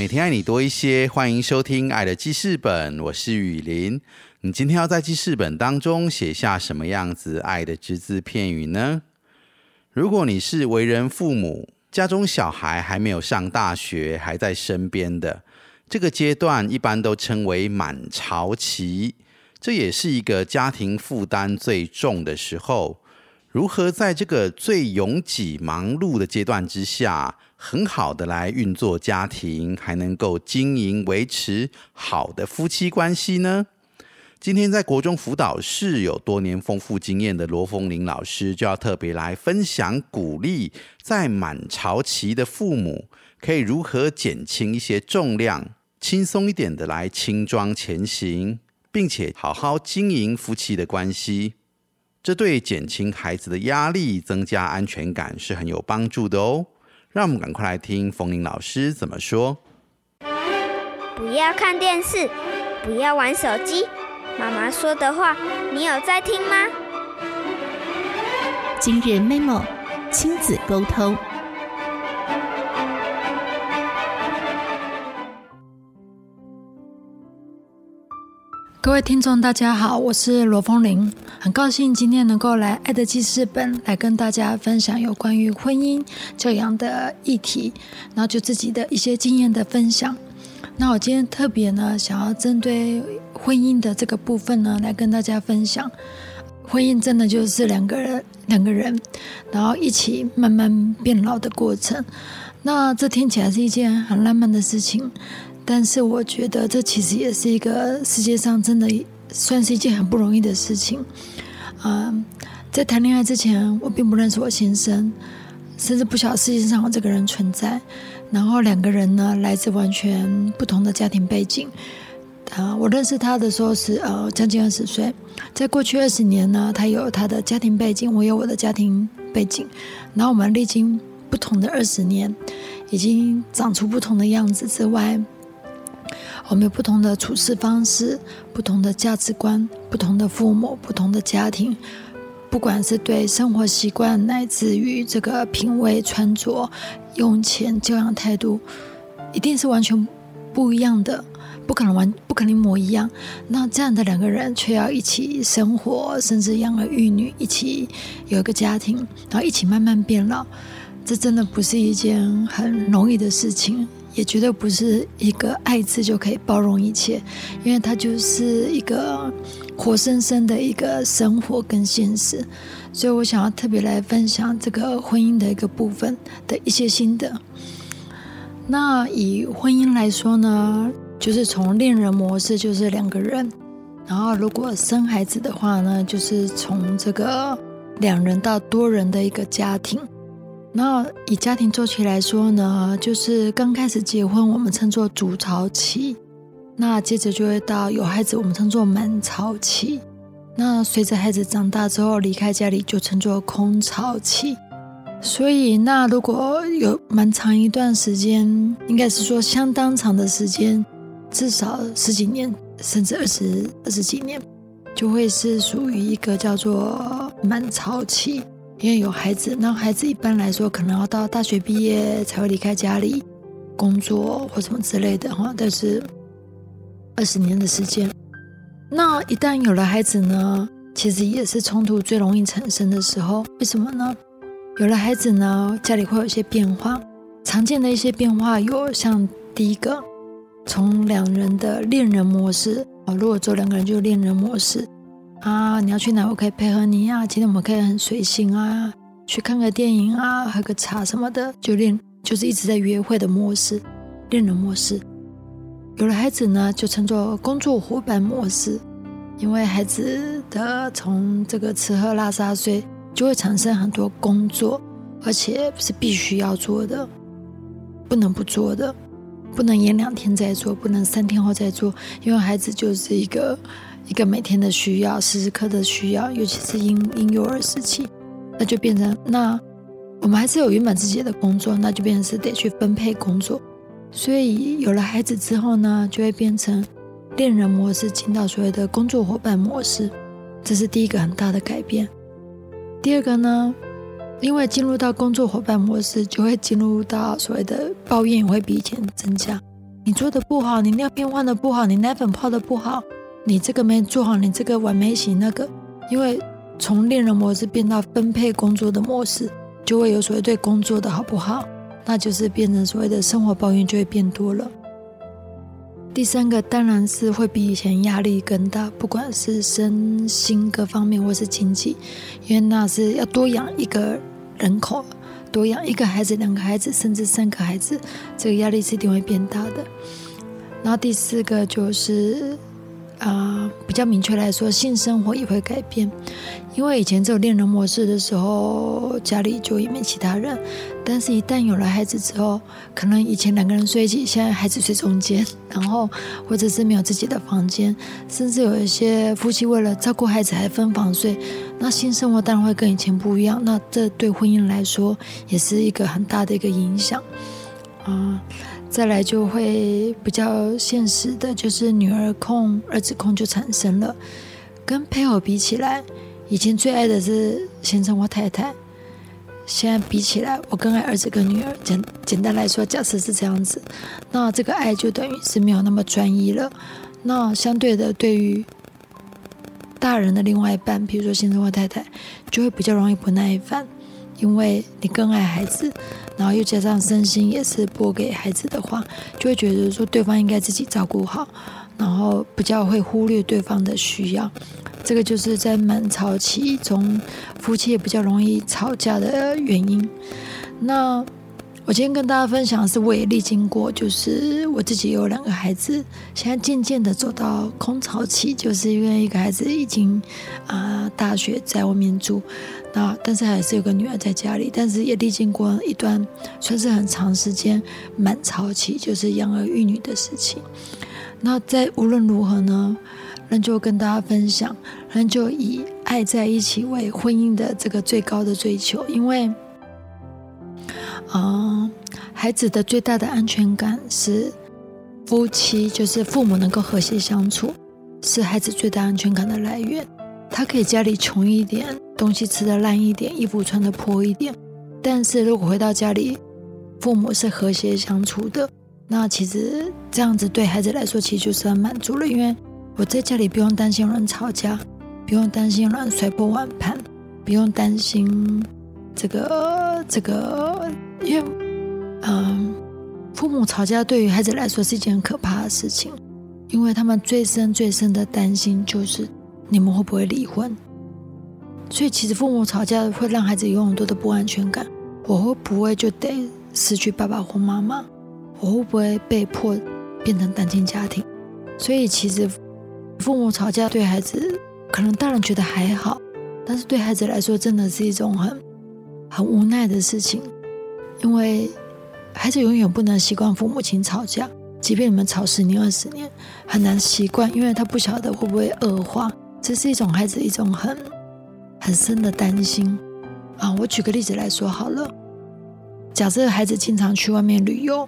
每天爱你多一些，欢迎收听《爱的记事本》，我是雨林。你今天要在记事本当中写下什么样子爱的只字片语呢？如果你是为人父母，家中小孩还没有上大学，还在身边的这个阶段，一般都称为满潮期，这也是一个家庭负担最重的时候。如何在这个最拥挤、忙碌的阶段之下，很好的来运作家庭，还能够经营、维持好的夫妻关系呢？今天在国中辅导室有多年丰富经验的罗凤玲老师，就要特别来分享鼓励，在满潮期的父母可以如何减轻一些重量，轻松一点的来轻装前行，并且好好经营夫妻的关系。这对减轻孩子的压力、增加安全感是很有帮助的哦。让我们赶快来听冯玲老师怎么说。不要看电视，不要玩手机。妈妈说的话，你有在听吗？今日 memo 亲子沟通。各位听众，大家好，我是罗凤玲，很高兴今天能够来《爱的记事本》来跟大家分享有关于婚姻教养的议题，然后就自己的一些经验的分享。那我今天特别呢，想要针对婚姻的这个部分呢，来跟大家分享，婚姻真的就是两个人两个人，然后一起慢慢变老的过程。那这听起来是一件很浪漫的事情。但是我觉得这其实也是一个世界上真的算是一件很不容易的事情。嗯，在谈恋爱之前，我并不认识我先生，甚至不晓得世界上有这个人存在。然后两个人呢，来自完全不同的家庭背景。啊，我认识他的时候是呃将近二十岁，在过去二十年呢，他有他的家庭背景，我有我的家庭背景。然后我们历经不同的二十年，已经长出不同的样子之外。我们有不同的处事方式、不同的价值观、不同的父母、不同的家庭，不管是对生活习惯，乃至于这个品味、穿着、用钱、教养态度，一定是完全不一样的，不可能完，不可能一模一样。那这样的两个人却要一起生活，甚至养儿育女，一起有一个家庭，然后一起慢慢变老，这真的不是一件很容易的事情。也绝对不是一个爱字就可以包容一切，因为它就是一个活生生的一个生活跟现实，所以我想要特别来分享这个婚姻的一个部分的一些心得。那以婚姻来说呢，就是从恋人模式就是两个人，然后如果生孩子的话呢，就是从这个两人到多人的一个家庭。那以家庭周期来说呢，就是刚开始结婚，我们称作主潮期；那接着就会到有孩子，我们称作满潮期；那随着孩子长大之后离开家里，就称作空巢期。所以，那如果有蛮长一段时间，应该是说相当长的时间，至少十几年，甚至二十二十几年，就会是属于一个叫做满潮期。因为有孩子，那孩子一般来说可能要到大学毕业才会离开家里工作或什么之类的哈，但是二十年的时间，那一旦有了孩子呢，其实也是冲突最容易产生的时候。为什么呢？有了孩子呢，家里会有一些变化，常见的一些变化有像第一个，从两人的恋人模式啊，如果做两个人就恋人模式。啊，你要去哪？我可以配合你啊。今天我们可以很随性啊，去看个电影啊，喝个茶什么的，就练就是一直在约会的模式，恋人模式。有了孩子呢，就称作工作伙伴模式，因为孩子的从这个吃喝拉撒睡就会产生很多工作，而且是必须要做的，不能不做的。不能延两天再做，不能三天后再做，因为孩子就是一个一个每天的需要，时时刻的需要，尤其是婴婴幼儿时期，那就变成那我们还是有原本自己的工作，那就变成是得去分配工作。所以有了孩子之后呢，就会变成恋人模式进到所谓的工作伙伴模式，这是第一个很大的改变。第二个呢，因为进入到工作伙伴模式，就会进入到所谓的抱怨会比以前增加。你做的不好，你尿片换的不好，你奶粉泡的不好，你这个没做好，你这个完美型那个。因为从恋人模式变到分配工作的模式，就会有所谓对工作的好不好。那就是变成所谓的生活抱怨就会变多了。第三个当然是会比以前压力更大，不管是身心各方面或是经济，因为那是要多养一个人口，多养一个孩子、两个孩子，甚至三个孩子，这个压力是一定会变大的。然后第四个就是。啊，比较明确来说，性生活也会改变，因为以前只有恋人模式的时候，家里就也没其他人，但是一旦有了孩子之后，可能以前两个人睡一起，现在孩子睡中间，然后或者是没有自己的房间，甚至有一些夫妻为了照顾孩子还分房睡，那性生活当然会跟以前不一样，那这对婚姻来说也是一个很大的一个影响，啊。再来就会比较现实的，就是女儿控、儿子控就产生了。跟配偶比起来，以前最爱的是先生或太太，现在比起来，我更爱儿子跟女儿。简简单来说，假设是这样子，那这个爱就等于是没有那么专一了。那相对的，对于大人的另外一半，比如说先生或太太，就会比较容易不耐烦。因为你更爱孩子，然后又加上身心也是拨给孩子的话，就会觉得说对方应该自己照顾好，然后比较会忽略对方的需要。这个就是在满潮期中，夫妻也比较容易吵架的原因。那我今天跟大家分享的是，我也历经过，就是我自己有两个孩子，现在渐渐的走到空巢期，就是因为一个孩子已经啊大学在外面住。那但是还是有个女儿在家里，但是也历经过一段算是很长时间满潮期，就是养儿育女的事情。那在无论如何呢，那就跟大家分享，那就以爱在一起为婚姻的这个最高的追求，因为啊，孩子的最大的安全感是夫妻，就是父母能够和谐相处，是孩子最大安全感的来源。他可以家里穷一点。东西吃的烂一点，衣服穿的破一点，但是如果回到家里，父母是和谐相处的，那其实这样子对孩子来说，其实就是很满足了。因为我在家里不用担心有人吵架，不用担心有人摔破碗盘，不用担心这个这个，因为嗯，父母吵架对于孩子来说是一件很可怕的事情，因为他们最深最深的担心就是你们会不会离婚。所以，其实父母吵架会让孩子有很多的不安全感。我会不会就得失去爸爸或妈妈？我会不会被迫变成单亲家庭？所以，其实父母吵架对孩子，可能大人觉得还好，但是对孩子来说，真的是一种很很无奈的事情。因为孩子永远不能习惯父母亲吵架，即便你们吵十年、二十年，很难习惯，因为他不晓得会不会恶化。这是一种孩子一种很。很深的担心啊！我举个例子来说好了，假设孩子经常去外面旅游，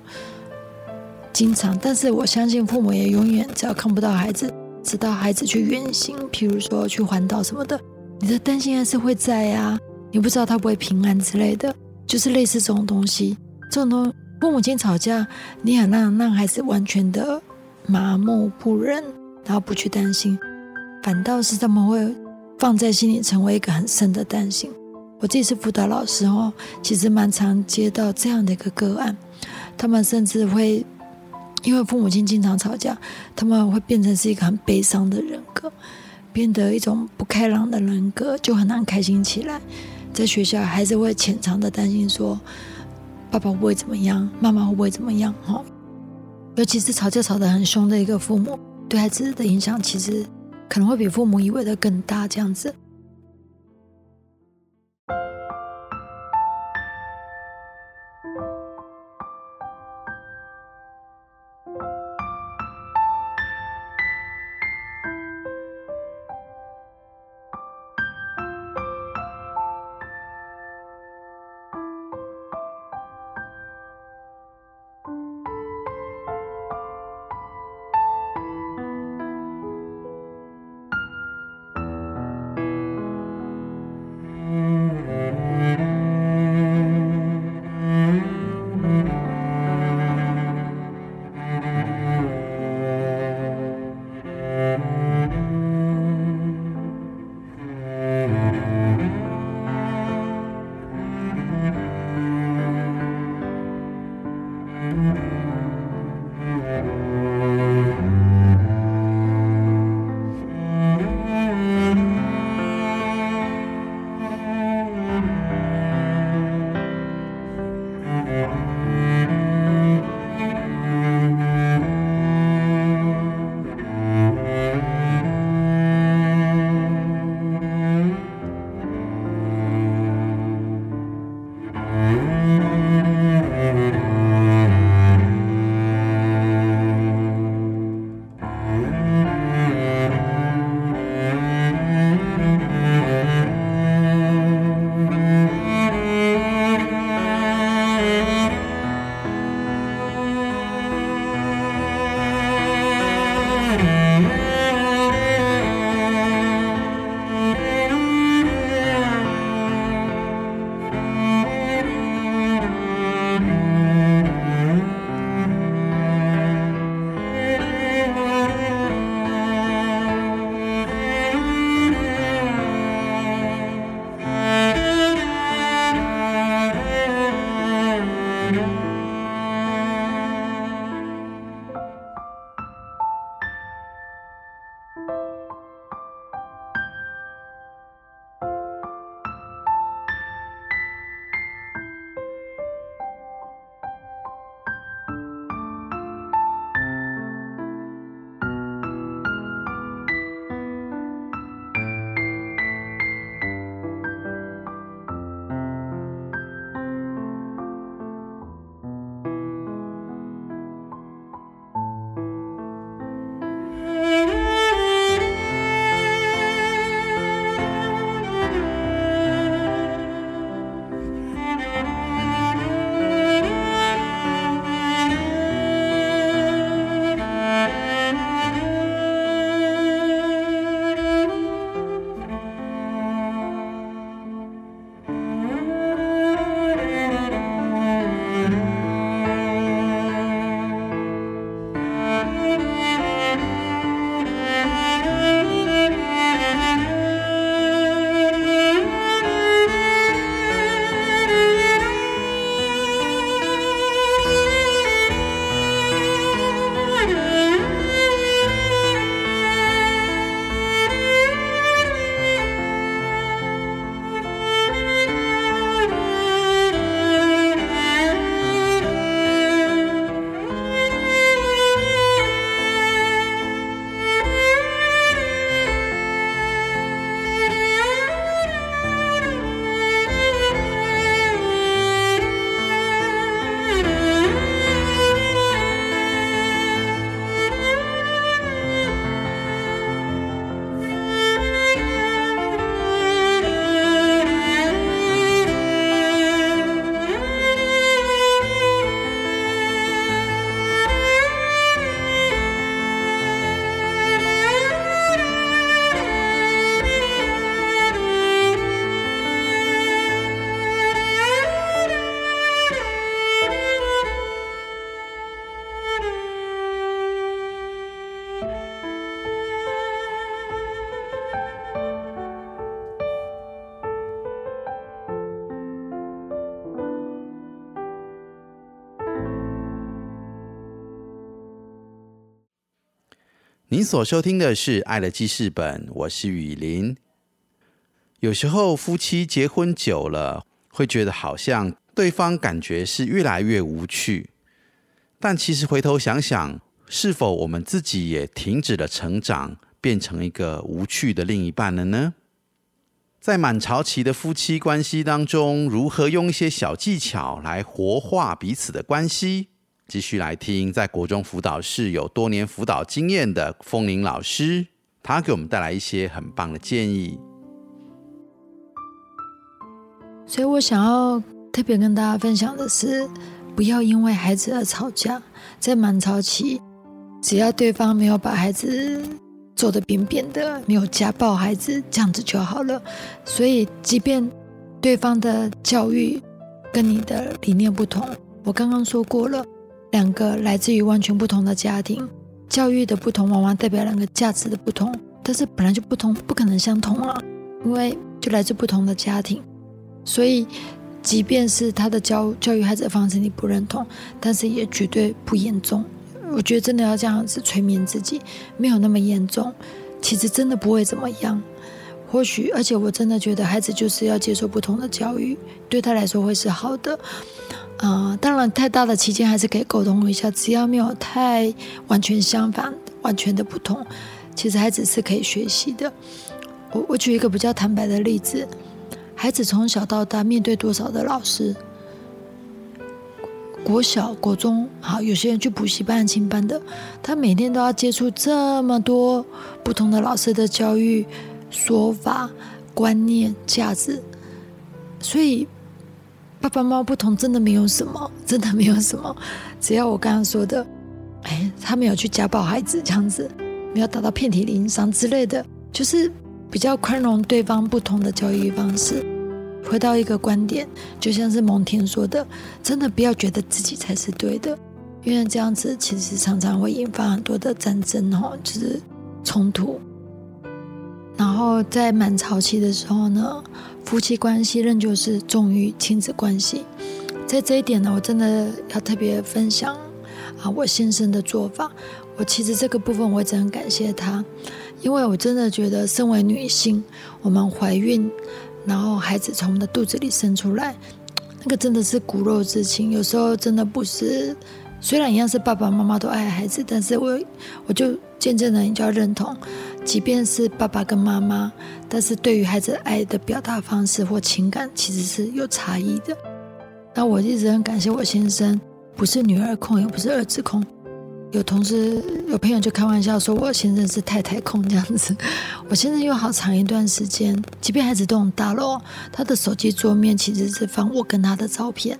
经常，但是我相信父母也永远只要看不到孩子，直到孩子去远行，譬如说去环岛什么的，你的担心还是会在呀。你不知道他不会平安之类的，就是类似这种东西。这种东父母亲吵架，你很让让孩子完全的麻木不仁，然后不去担心，反倒是他们会。放在心里，成为一个很深的担心。我这次辅导老师哦，其实蛮常接到这样的一个个案，他们甚至会因为父母亲经常吵架，他们会变成是一个很悲伤的人格，变得一种不开朗的人格，就很难开心起来。在学校还是会潜藏的担心，说爸爸会不会怎么样，妈妈会不会怎么样？哈，尤其是吵架吵得很凶的一个父母，对孩子的影响其实。可能会比父母以为的更大，这样子。您所收听的是《爱的记事本》，我是雨林。有时候夫妻结婚久了，会觉得好像对方感觉是越来越无趣，但其实回头想想，是否我们自己也停止了成长，变成一个无趣的另一半了呢？在满潮期的夫妻关系当中，如何用一些小技巧来活化彼此的关系？继续来听，在国中辅导室有多年辅导经验的风铃老师，他给我们带来一些很棒的建议。所以我想要特别跟大家分享的是，不要因为孩子而吵架。在满潮期，只要对方没有把孩子做得扁扁的，没有家暴孩子，这样子就好了。所以，即便对方的教育跟你的理念不同，我刚刚说过了。两个来自于完全不同的家庭，教育的不同，往往代表两个价值的不同。但是本来就不同，不可能相同啊，因为就来自不同的家庭。所以，即便是他的教教育孩子的方式你不认同，但是也绝对不严重。我觉得真的要这样子催眠自己，没有那么严重。其实真的不会怎么样。或许，而且我真的觉得孩子就是要接受不同的教育，对他来说会是好的。啊，当然，太大的期间还是可以沟通一下，只要没有太完全相反、完全的不同，其实孩子是可以学习的。我我举一个比较坦白的例子，孩子从小到大面对多少的老师，国小、国中，好，有些人去补习班、清班的，他每天都要接触这么多不同的老师的教育说法、观念、价值，所以。爸爸妈妈不同，真的没有什么，真的没有什么。只要我刚刚说的，哎，他没有去家暴孩子这样子，没有达到遍体鳞伤之类的，就是比较宽容对方不同的教育方式。回到一个观点，就像是蒙恬说的，真的不要觉得自己才是对的，因为这样子其实常常会引发很多的战争哦，就是冲突。然后在满潮期的时候呢。夫妻关系仍旧是重于亲子关系，在这一点呢，我真的要特别分享啊，我先生的做法。我其实这个部分我一直很感谢他，因为我真的觉得身为女性，我们怀孕，然后孩子从我们的肚子里生出来，那个真的是骨肉之情，有时候真的不是。虽然一样是爸爸妈妈都爱孩子，但是我我就渐渐的你就要认同，即便是爸爸跟妈妈，但是对于孩子爱的表达方式或情感其实是有差异的。那我一直很感谢我先生，不是女儿控，也不是儿子控。有同事有朋友就开玩笑说，我先生是太太控这样子。我先生有好长一段时间，即便孩子都很大了，他的手机桌面其实是放我跟他的照片，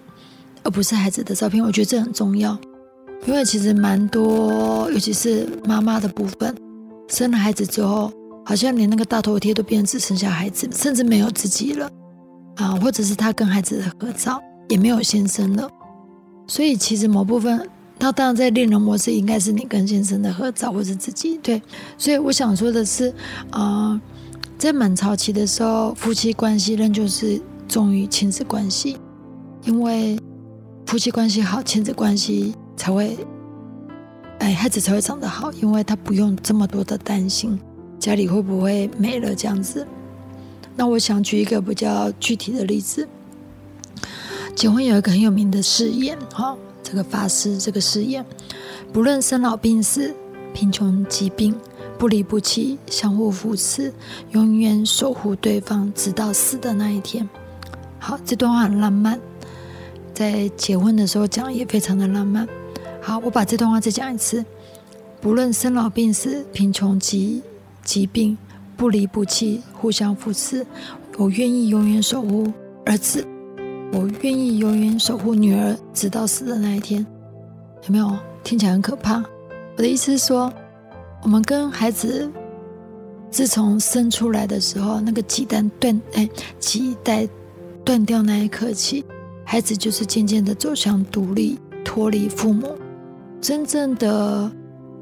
而不是孩子的照片。我觉得这很重要。因为其实蛮多，尤其是妈妈的部分，生了孩子之后，好像连那个大头贴都变成只剩下孩子，甚至没有自己了啊，或者是他跟孩子的合照也没有先生了。所以其实某部分，他当然在恋人模式应该是你跟先生的合照，或是自己对。所以我想说的是，啊，在满潮期的时候，夫妻关系仍旧是重于亲子关系，因为夫妻关系好，亲子关系。才会，哎，孩子才会长得好，因为他不用这么多的担心家里会不会没了这样子。那我想举一个比较具体的例子，结婚有一个很有名的誓言，哈，这个发誓这个誓言，不论生老病死、贫穷疾病，不离不弃，相互扶持，永远守护对方，直到死的那一天。好，这段话很浪漫，在结婚的时候讲也非常的浪漫。好，我把这段话再讲一次。不论生老病死、贫穷疾疾病，不离不弃，互相扶持。我愿意永远守护儿子，我愿意永远守护女儿，直到死的那一天。有没有？听起来很可怕。我的意思是说，我们跟孩子自从生出来的时候，那个脐带断，哎，脐带断掉那一刻起，孩子就是渐渐的走向独立，脱离父母。真正的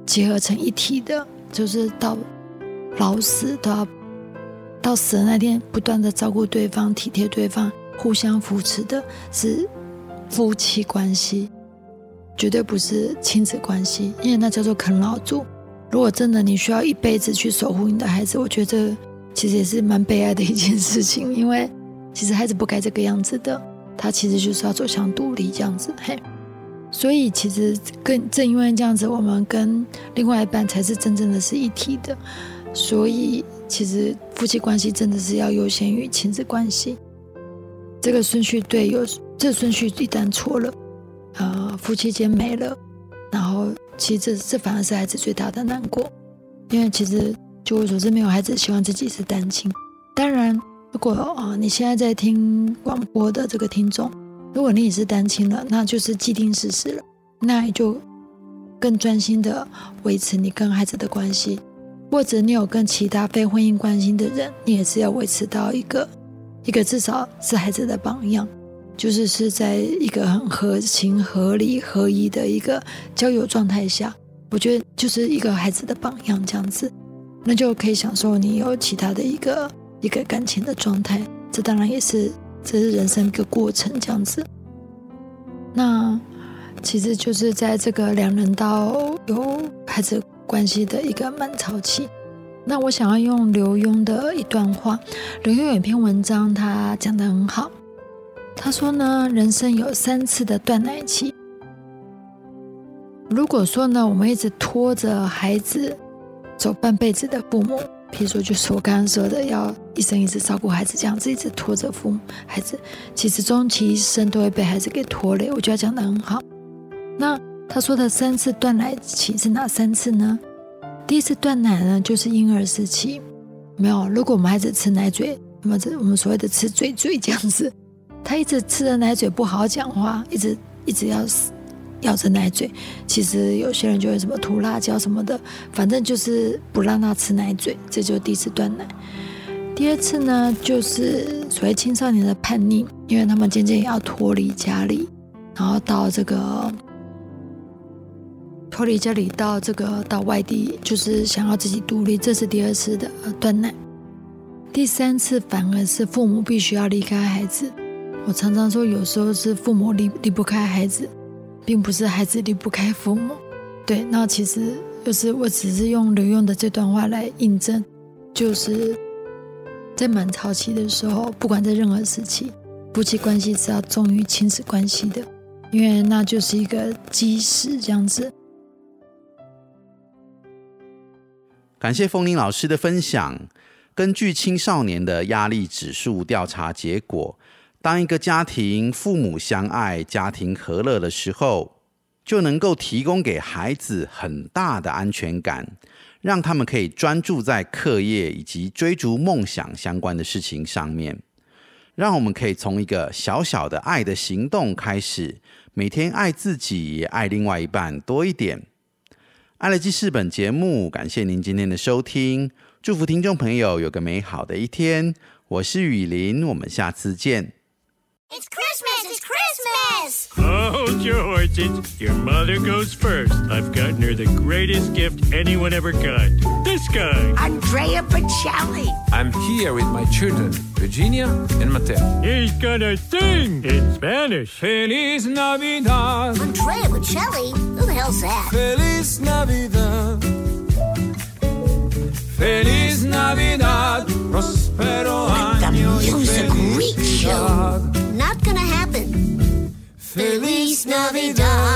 结合成一体的，就是到老死都要到死的那天，不断的照顾对方、体贴对方、互相扶持的，是夫妻关系，绝对不是亲子关系，因为那叫做啃老族。如果真的你需要一辈子去守护你的孩子，我觉得这其实也是蛮悲哀的一件事情，因为其实孩子不该这个样子的，他其实就是要走向独立这样子，嘿。所以其实更正因为这样子，我们跟另外一半才是真正的是一体的。所以其实夫妻关系真的是要优先于亲子关系。这个顺序对，有这顺序一旦错了，呃，夫妻间没了，然后其实这这反而是孩子最大的难过。因为其实就我所知，没有孩子希望自己是单亲。当然，如果啊你现在在听广播的这个听众。如果你也是单亲了，那就是既定事实了，那也就更专心的维持你跟孩子的关系，或者你有跟其他非婚姻关系的人，你也是要维持到一个一个至少是孩子的榜样，就是是在一个很合情合理合一的一个交友状态下，我觉得就是一个孩子的榜样这样子，那就可以享受你有其他的一个一个感情的状态，这当然也是。这是人生一个过程，这样子。那其实就是在这个两人到有孩子关系的一个满潮期。那我想要用刘墉的一段话，刘墉有一篇文章，他讲的很好。他说呢，人生有三次的断奶期。如果说呢，我们一直拖着孩子走半辈子的父母。譬如说，就是我刚刚说的，要一生一世照顾孩子，这样子一直拖着父母孩子，其实终其一生都会被孩子给拖累。我觉得讲的很好。那他说的三次断奶期是哪三次呢？第一次断奶呢，就是婴儿时期，没有。如果我们孩子吃奶嘴，那么这我们所谓的吃嘴嘴这样子，他一直吃着奶嘴不好好讲话，一直一直要死。咬着奶嘴，其实有些人就会什么涂辣椒什么的，反正就是不让他吃奶嘴，这就是第一次断奶。第二次呢，就是所谓青少年的叛逆，因为他们渐渐也要脱离家里，然后到这个脱离家里到这个到外地，就是想要自己独立，这是第二次的断奶。第三次反而是父母必须要离开孩子。我常常说，有时候是父母离离不开孩子。并不是孩子离不开父母，对，那其实就是我只是用刘用的这段话来印证，就是在满潮期的时候，不管在任何时期，夫妻关系是要重于亲子关系的，因为那就是一个基石，这样子。感谢风铃老师的分享。根据青少年的压力指数调查结果，当一个家庭父母相爱、家庭和乐的时候，就能够提供给孩子很大的安全感，让他们可以专注在课业以及追逐梦想相关的事情上面。让我们可以从一个小小的爱的行动开始，每天爱自己，爱另外一半多一点。爱乐记事本节目，感谢您今天的收听，祝福听众朋友有个美好的一天。我是雨林，我们下次见。It's Christmas! It's Christmas! Oh, Hold your horses. your mother goes first. I've gotten her the greatest gift anyone ever got. This guy. Andrea Bocelli. I'm here with my children, Virginia and Mateo. He's gonna sing in Spanish. Feliz Navidad, Andrea Bocelli? Who the hell's that? Feliz Navidad, Feliz Navidad. vida.